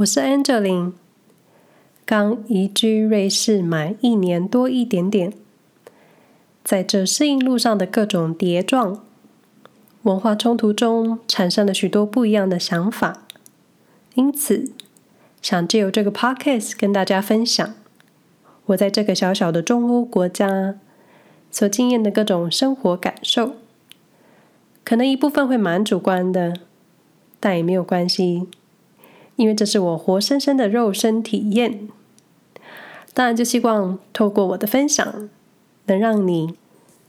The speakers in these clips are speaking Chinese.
我是 Angeline，刚移居瑞士满一年多一点点，在这适应路上的各种跌撞、文化冲突中，产生了许多不一样的想法，因此想借由这个 Podcast 跟大家分享我在这个小小的中欧国家所经验的各种生活感受，可能一部分会蛮主观的，但也没有关系。因为这是我活生生的肉身体验，当然就希望透过我的分享，能让你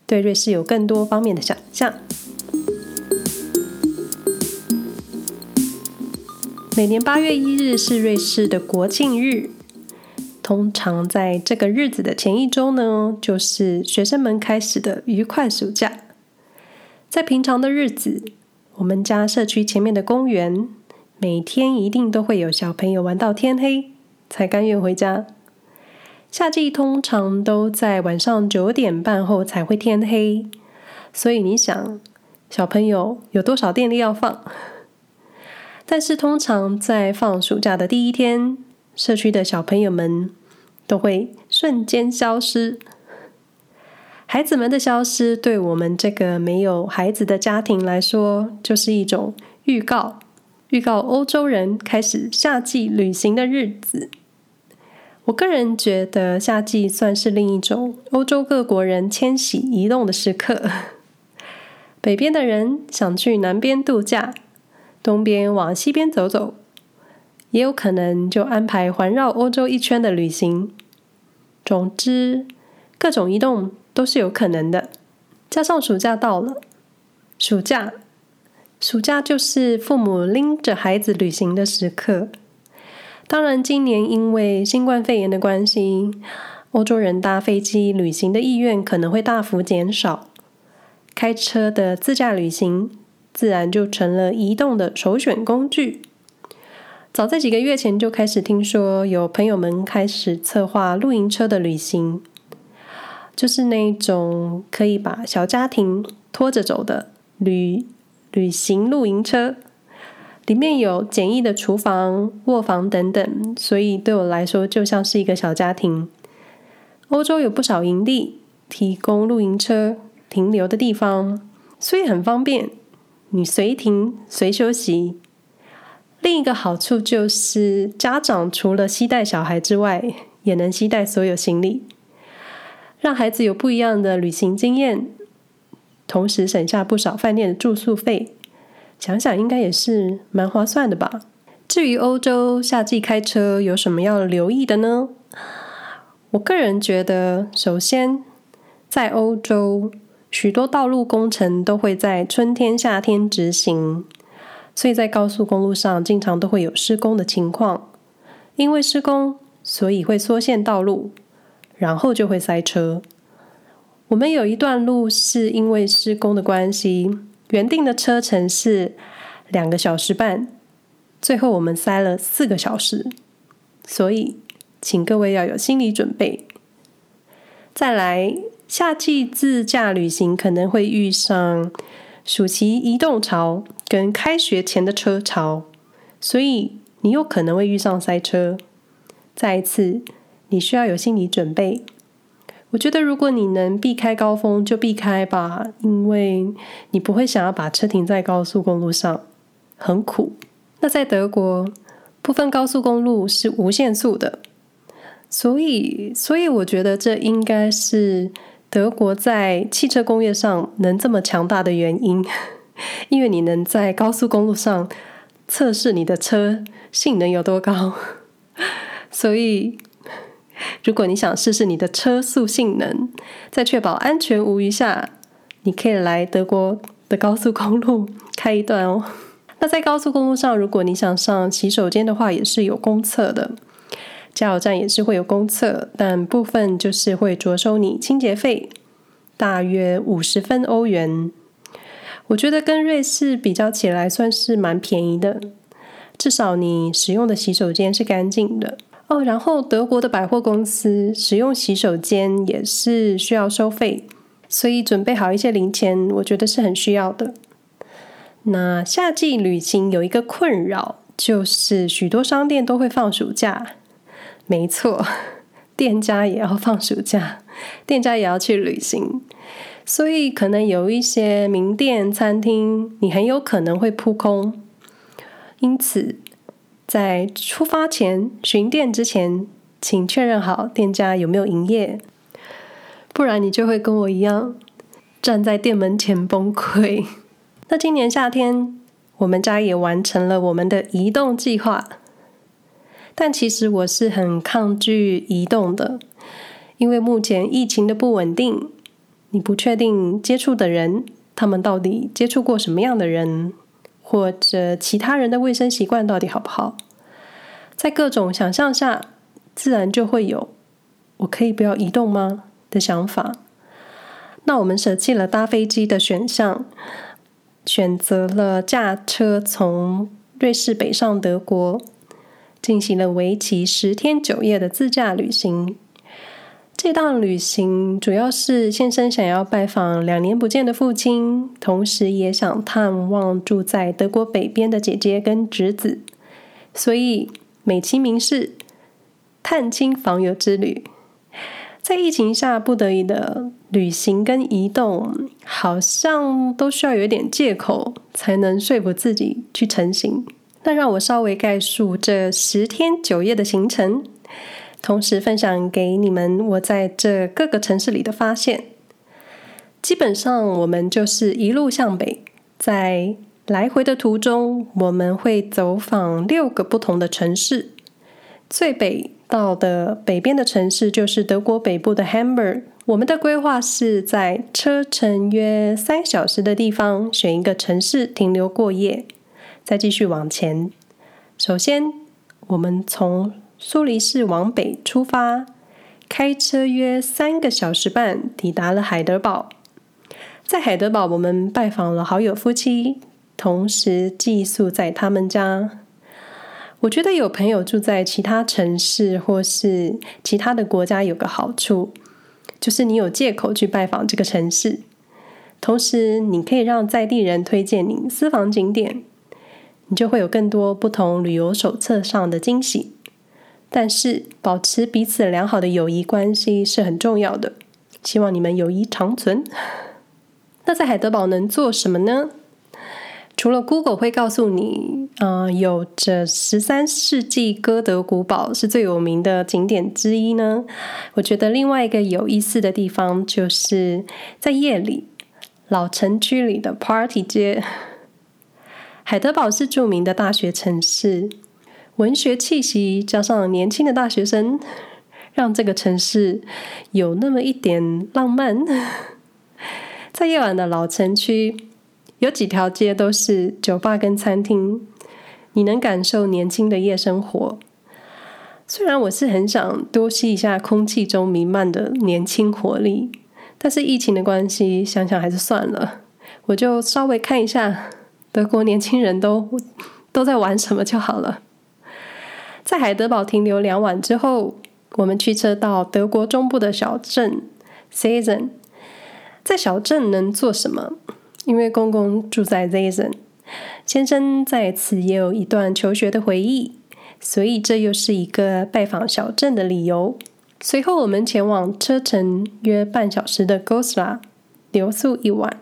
对瑞士有更多方面的想象。每年八月一日是瑞士的国庆日，通常在这个日子的前一周呢，就是学生们开始的愉快暑假。在平常的日子，我们家社区前面的公园。每天一定都会有小朋友玩到天黑才甘愿回家。夏季通常都在晚上九点半后才会天黑，所以你想，小朋友有多少电力要放？但是通常在放暑假的第一天，社区的小朋友们都会瞬间消失。孩子们的消失，对我们这个没有孩子的家庭来说，就是一种预告。预告欧洲人开始夏季旅行的日子。我个人觉得，夏季算是另一种欧洲各国人迁徙移动的时刻。北边的人想去南边度假，东边往西边走走，也有可能就安排环绕欧洲一圈的旅行。总之，各种移动都是有可能的。加上暑假到了，暑假。暑假就是父母拎着孩子旅行的时刻。当然，今年因为新冠肺炎的关系，欧洲人搭飞机旅行的意愿可能会大幅减少。开车的自驾旅行自然就成了移动的首选工具。早在几个月前就开始听说，有朋友们开始策划露营车的旅行，就是那种可以把小家庭拖着走的旅。旅行露营车里面有简易的厨房、卧房等等，所以对我来说就像是一个小家庭。欧洲有不少营地提供露营车停留的地方，所以很方便，你随停随休息。另一个好处就是家长除了携带小孩之外，也能携带所有行李，让孩子有不一样的旅行经验。同时省下不少饭店的住宿费，想想应该也是蛮划算的吧。至于欧洲夏季开车有什么要留意的呢？我个人觉得，首先在欧洲许多道路工程都会在春天、夏天执行，所以在高速公路上经常都会有施工的情况。因为施工，所以会缩限道路，然后就会塞车。我们有一段路是因为施工的关系，原定的车程是两个小时半，最后我们塞了四个小时，所以请各位要有心理准备。再来，夏季自驾旅行可能会遇上暑期移动潮跟开学前的车潮，所以你有可能会遇上塞车。再一次，你需要有心理准备。我觉得，如果你能避开高峰，就避开吧，因为你不会想要把车停在高速公路上，很苦。那在德国，部分高速公路是无限速的，所以，所以我觉得这应该是德国在汽车工业上能这么强大的原因，因为你能在高速公路上测试你的车性能有多高，所以。如果你想试试你的车速性能，在确保安全无虞下，你可以来德国的高速公路 开一段哦。那在高速公路上，如果你想上洗手间的话，也是有公厕的。加油站也是会有公厕，但部分就是会着收你清洁费，大约五十分欧元。我觉得跟瑞士比较起来，算是蛮便宜的。至少你使用的洗手间是干净的。哦，然后德国的百货公司使用洗手间也是需要收费，所以准备好一些零钱，我觉得是很需要的。那夏季旅行有一个困扰，就是许多商店都会放暑假。没错，店家也要放暑假，店家也要去旅行，所以可能有一些名店、餐厅，你很有可能会扑空。因此，在出发前巡店之前，请确认好店家有没有营业，不然你就会跟我一样站在店门前崩溃。那今年夏天，我们家也完成了我们的移动计划。但其实我是很抗拒移动的，因为目前疫情的不稳定，你不确定接触的人，他们到底接触过什么样的人，或者其他人的卫生习惯到底好不好，在各种想象下，自然就会有“我可以不要移动吗”的想法。那我们舍弃了搭飞机的选项，选择了驾车从瑞士北上德国。进行了为期十天九夜的自驾旅行。这趟旅行主要是先生想要拜访两年不见的父亲，同时也想探望住在德国北边的姐姐跟侄子，所以美其名是探亲访友之旅。在疫情下不得已的旅行跟移动，好像都需要有点借口才能说服自己去成行。那让我稍微概述这十天九夜的行程，同时分享给你们我在这各个城市里的发现。基本上，我们就是一路向北，在来回的途中，我们会走访六个不同的城市。最北到的北边的城市就是德国北部的 Hamburg。我们的规划是在车程约三小时的地方选一个城市停留过夜。再继续往前。首先，我们从苏黎世往北出发，开车约三个小时半，抵达了海德堡。在海德堡，我们拜访了好友夫妻，同时寄宿在他们家。我觉得有朋友住在其他城市或是其他的国家，有个好处，就是你有借口去拜访这个城市，同时你可以让在地人推荐你私房景点。你就会有更多不同旅游手册上的惊喜，但是保持彼此良好的友谊关系是很重要的。希望你们友谊长存。那在海德堡能做什么呢？除了 Google 会告诉你，啊、有着十三世纪哥德古堡是最有名的景点之一呢。我觉得另外一个有意思的地方，就是在夜里老城区里的 Party 街。海德堡是著名的大学城市，文学气息加上年轻的大学生，让这个城市有那么一点浪漫。在夜晚的老城区，有几条街都是酒吧跟餐厅，你能感受年轻的夜生活。虽然我是很想多吸一下空气中弥漫的年轻活力，但是疫情的关系，想想还是算了，我就稍微看一下。德国年轻人都都在玩什么就好了。在海德堡停留两晚之后，我们驱车到德国中部的小镇 Seesen。在小镇能做什么？因为公公住在 Seesen，先生在此也有一段求学的回忆，所以这又是一个拜访小镇的理由。随后，我们前往车程约半小时的 Goslar 留宿一晚。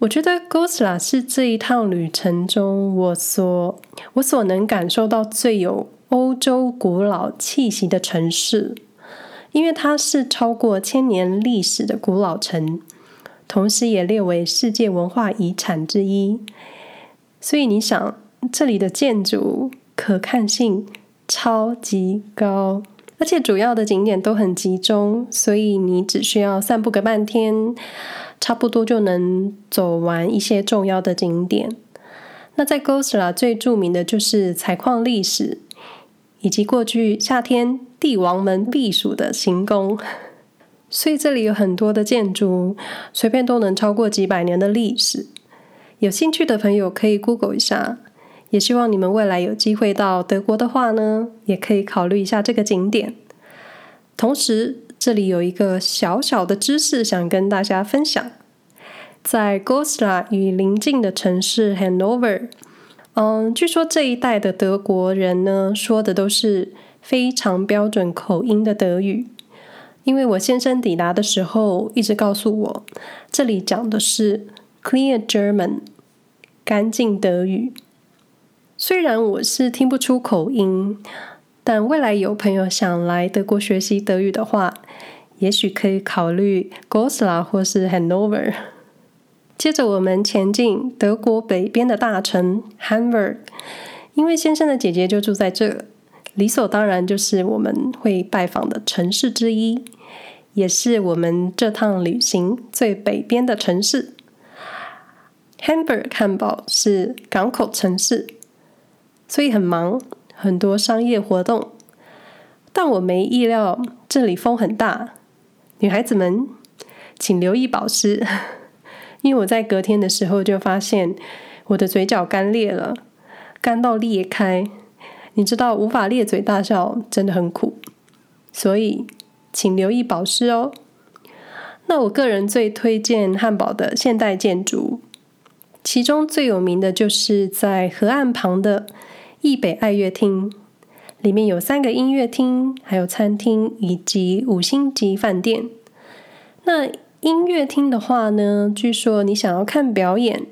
我觉得 Goslar 是这一趟旅程中我所我所能感受到最有欧洲古老气息的城市，因为它是超过千年历史的古老城，同时也列为世界文化遗产之一。所以你想，这里的建筑可看性超级高，而且主要的景点都很集中，所以你只需要散步个半天。差不多就能走完一些重要的景点。那在 g o s l a 最著名的就是采矿历史，以及过去夏天帝王们避暑的行宫。所以这里有很多的建筑，随便都能超过几百年的历史。有兴趣的朋友可以 Google 一下。也希望你们未来有机会到德国的话呢，也可以考虑一下这个景点。同时，这里有一个小小的知识想跟大家分享，在 g o s l a 与邻近的城市 Hanover，嗯，据说这一代的德国人呢，说的都是非常标准口音的德语。因为我先生抵达的时候，一直告诉我，这里讲的是 Clear German，干净德语。虽然我是听不出口音，但未来有朋友想来德国学习德语的话，也许可以考虑 Goslar 或是 Hanover。接着我们前进德国北边的大城 Hamburg，因为先生的姐姐就住在这，理所当然就是我们会拜访的城市之一，也是我们这趟旅行最北边的城市。Hamburg 汉堡是港口城市，所以很忙，很多商业活动。但我没意料这里风很大，女孩子们请留意保湿。因为我在隔天的时候就发现我的嘴角干裂了，干到裂开。你知道无法咧嘴大笑真的很苦，所以请留意保湿哦。那我个人最推荐汉堡的现代建筑，其中最有名的就是在河岸旁的易北爱乐厅，里面有三个音乐厅，还有餐厅以及五星级饭店。那音乐厅的话呢，据说你想要看表演，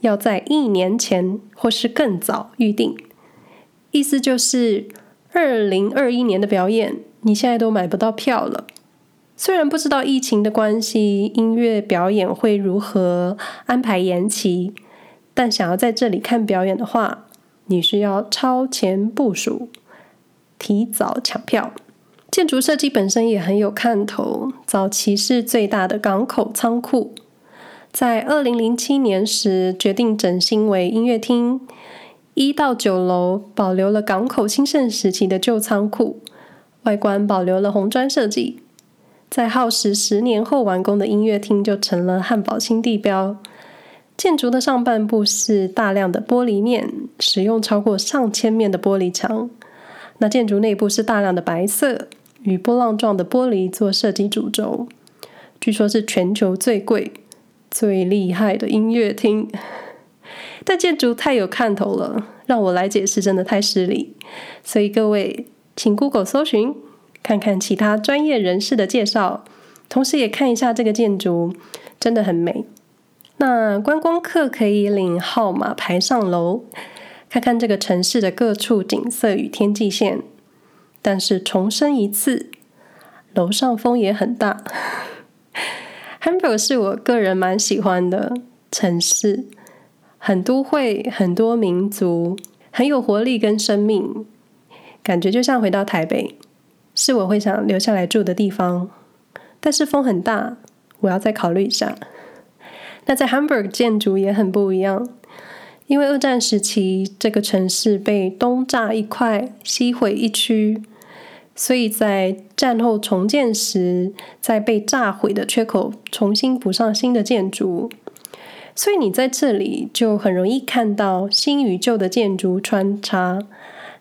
要在一年前或是更早预定。意思就是，二零二一年的表演，你现在都买不到票了。虽然不知道疫情的关系，音乐表演会如何安排延期，但想要在这里看表演的话，你需要超前部署，提早抢票。建筑设计本身也很有看头。早期是最大的港口仓库，在二零零七年时决定整新为音乐厅。一到九楼保留了港口兴盛时期的旧仓库，外观保留了红砖设计。在耗时十年后完工的音乐厅就成了汉堡新地标。建筑的上半部是大量的玻璃面，使用超过上千面的玻璃墙。那建筑内部是大量的白色。与波浪状的玻璃做设计主轴，据说是全球最贵、最厉害的音乐厅。但建筑太有看头了，让我来解释真的太失礼。所以各位，请 Google 搜寻，看看其他专业人士的介绍，同时也看一下这个建筑，真的很美。那观光客可以领号码牌上楼，看看这个城市的各处景色与天际线。但是重申一次，楼上风也很大。Hamburg 是我个人蛮喜欢的城市，很都会，很多民族，很有活力跟生命，感觉就像回到台北，是我会想留下来住的地方。但是风很大，我要再考虑一下。那在 Hamburg 建筑也很不一样，因为二战时期这个城市被东炸一块，西毁一区。所以在战后重建时，在被炸毁的缺口重新补上新的建筑，所以你在这里就很容易看到新与旧的建筑穿插，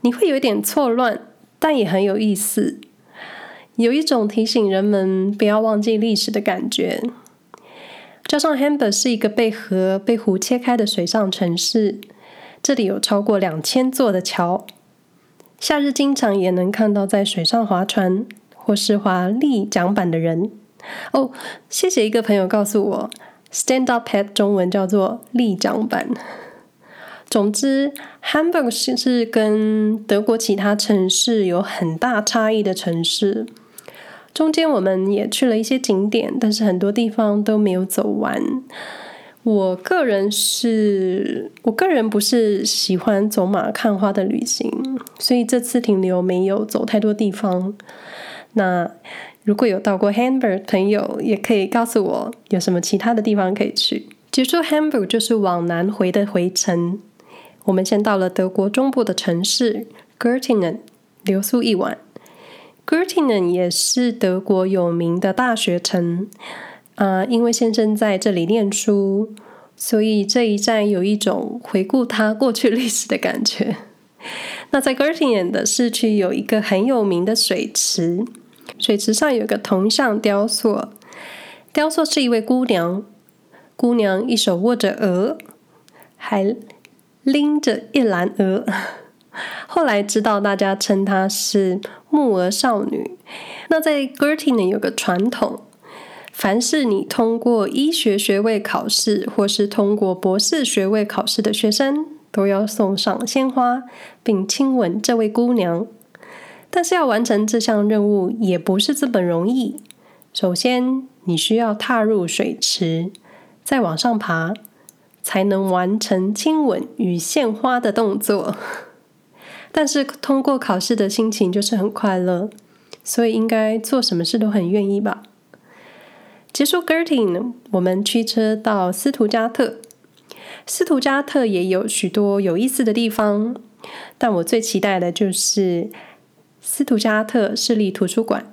你会有点错乱，但也很有意思，有一种提醒人们不要忘记历史的感觉。加上 Hamburg 是一个被河、被湖切开的水上城市，这里有超过两千座的桥。夏日经常也能看到在水上划船或是划立桨板的人。哦，谢谢一个朋友告诉我，stand up pad 中文叫做立桨板。总之，Hamburg 是是跟德国其他城市有很大差异的城市。中间我们也去了一些景点，但是很多地方都没有走完。我个人是，我个人不是喜欢走马看花的旅行，所以这次停留没有走太多地方。那如果有到过 Hamburg 朋友，也可以告诉我有什么其他的地方可以去。结束 Hamburg 就是往南回的回程。我们先到了德国中部的城市 Göttingen 留宿一晚。Göttingen 也是德国有名的大学城。啊，因为先生在这里念书，所以这一站有一种回顾他过去历史的感觉。那在 Göttingen 的市区有一个很有名的水池，水池上有个铜像雕塑，雕塑是一位姑娘，姑娘一手握着鹅，还拎着一篮鹅。后来知道大家称她是木鹅少女。那在 Gertie 呢，有个传统，凡是你通过医学学位考试或是通过博士学位考试的学生，都要送上鲜花并亲吻这位姑娘。但是要完成这项任务也不是这么容易。首先，你需要踏入水池，再往上爬，才能完成亲吻与献花的动作。但是通过考试的心情就是很快乐，所以应该做什么事都很愿意吧。结束 Gertie，我们驱车到斯图加特。斯图加特也有许多有意思的地方，但我最期待的就是斯图加特市立图书馆。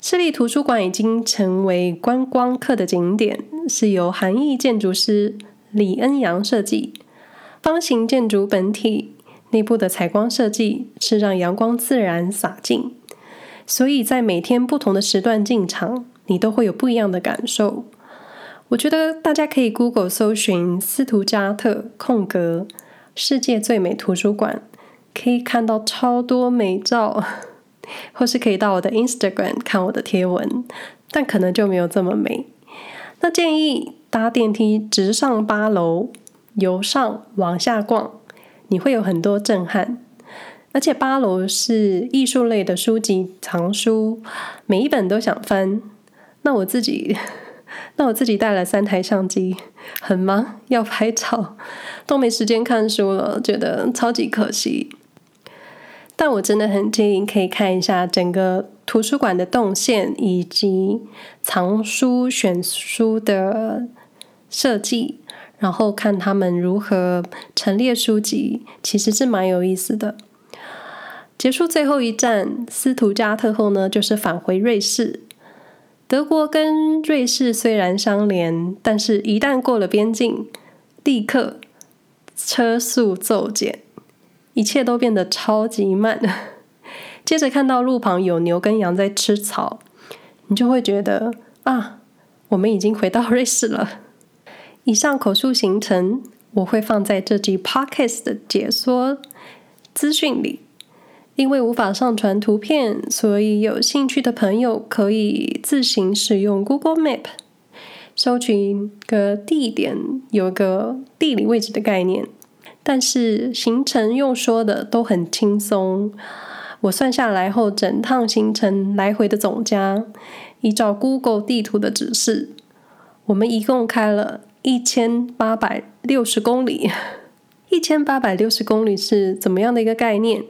市立图书馆已经成为观光客的景点，是由韩裔建筑师李恩阳设计，方形建筑本体。内部的采光设计是让阳光自然洒进，所以在每天不同的时段进场，你都会有不一样的感受。我觉得大家可以 Google 搜寻斯图加特空格世界最美图书馆，可以看到超多美照，或是可以到我的 Instagram 看我的贴文，但可能就没有这么美。那建议搭电梯直上八楼，由上往下逛。你会有很多震撼，而且八楼是艺术类的书籍藏书，每一本都想翻。那我自己，那我自己带了三台相机，很忙 要拍照，都没时间看书了，觉得超级可惜。但我真的很建议可以看一下整个图书馆的动线以及藏书选书的设计。然后看他们如何陈列书籍，其实是蛮有意思的。结束最后一站斯图加特后呢，就是返回瑞士。德国跟瑞士虽然相连，但是一旦过了边境，立刻车速骤减，一切都变得超级慢。接着看到路旁有牛跟羊在吃草，你就会觉得啊，我们已经回到瑞士了。以上口述行程我会放在这集 Podcast 的解说资讯里，因为无法上传图片，所以有兴趣的朋友可以自行使用 Google Map，搜寻个地点，有个地理位置的概念。但是行程用说的都很轻松，我算下来后，整趟行程来回的总价，依照 Google 地图的指示，我们一共开了。一千八百六十公里，一千八百六十公里是怎么样的一个概念？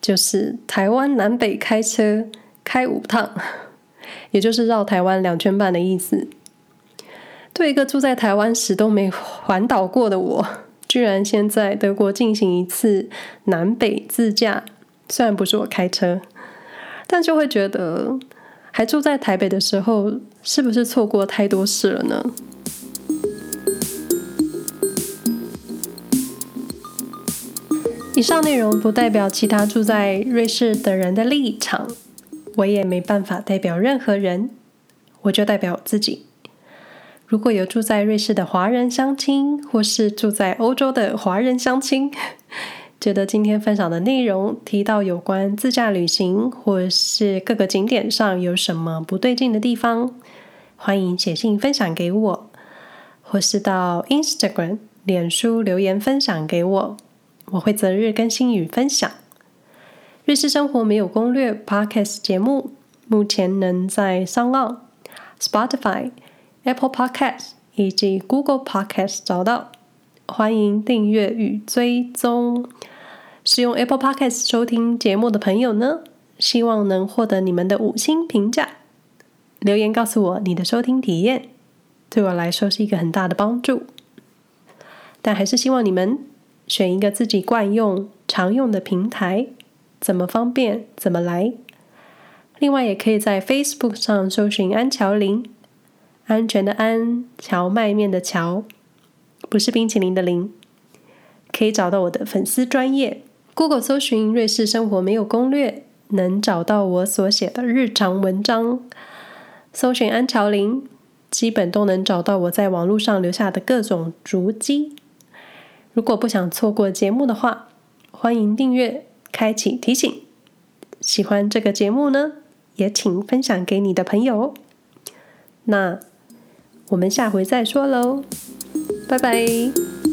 就是台湾南北开车开五趟，也就是绕台湾两圈半的意思。对一个住在台湾时都没环岛过的我，居然先在德国进行一次南北自驾，虽然不是我开车，但就会觉得，还住在台北的时候，是不是错过太多事了呢？以上内容不代表其他住在瑞士的人的立场，我也没办法代表任何人，我就代表我自己。如果有住在瑞士的华人乡亲，或是住在欧洲的华人乡亲，觉得今天分享的内容提到有关自驾旅行，或是各个景点上有什么不对劲的地方，欢迎写信分享给我，或是到 Instagram、脸书留言分享给我。我会择日更新与分享。瑞士生活没有攻略 Podcast 节目，目前能在 s o n、Spotify、Apple Podcast 以及 Google Podcast 找到，欢迎订阅与追踪。使用 Apple Podcast 收听节目的朋友呢，希望能获得你们的五星评价，留言告诉我你的收听体验，对我来说是一个很大的帮助。但还是希望你们。选一个自己惯用、常用的平台，怎么方便怎么来。另外，也可以在 Facebook 上搜寻“安乔林”，安全的安，荞麦面的蕎，不是冰淇淋的淋。可以找到我的粉丝专业。Google 搜寻“瑞士生活没有攻略”，能找到我所写的日常文章。搜寻“安乔林”，基本都能找到我在网络上留下的各种足迹。如果不想错过节目的话，欢迎订阅，开启提醒。喜欢这个节目呢，也请分享给你的朋友。那我们下回再说喽，拜拜。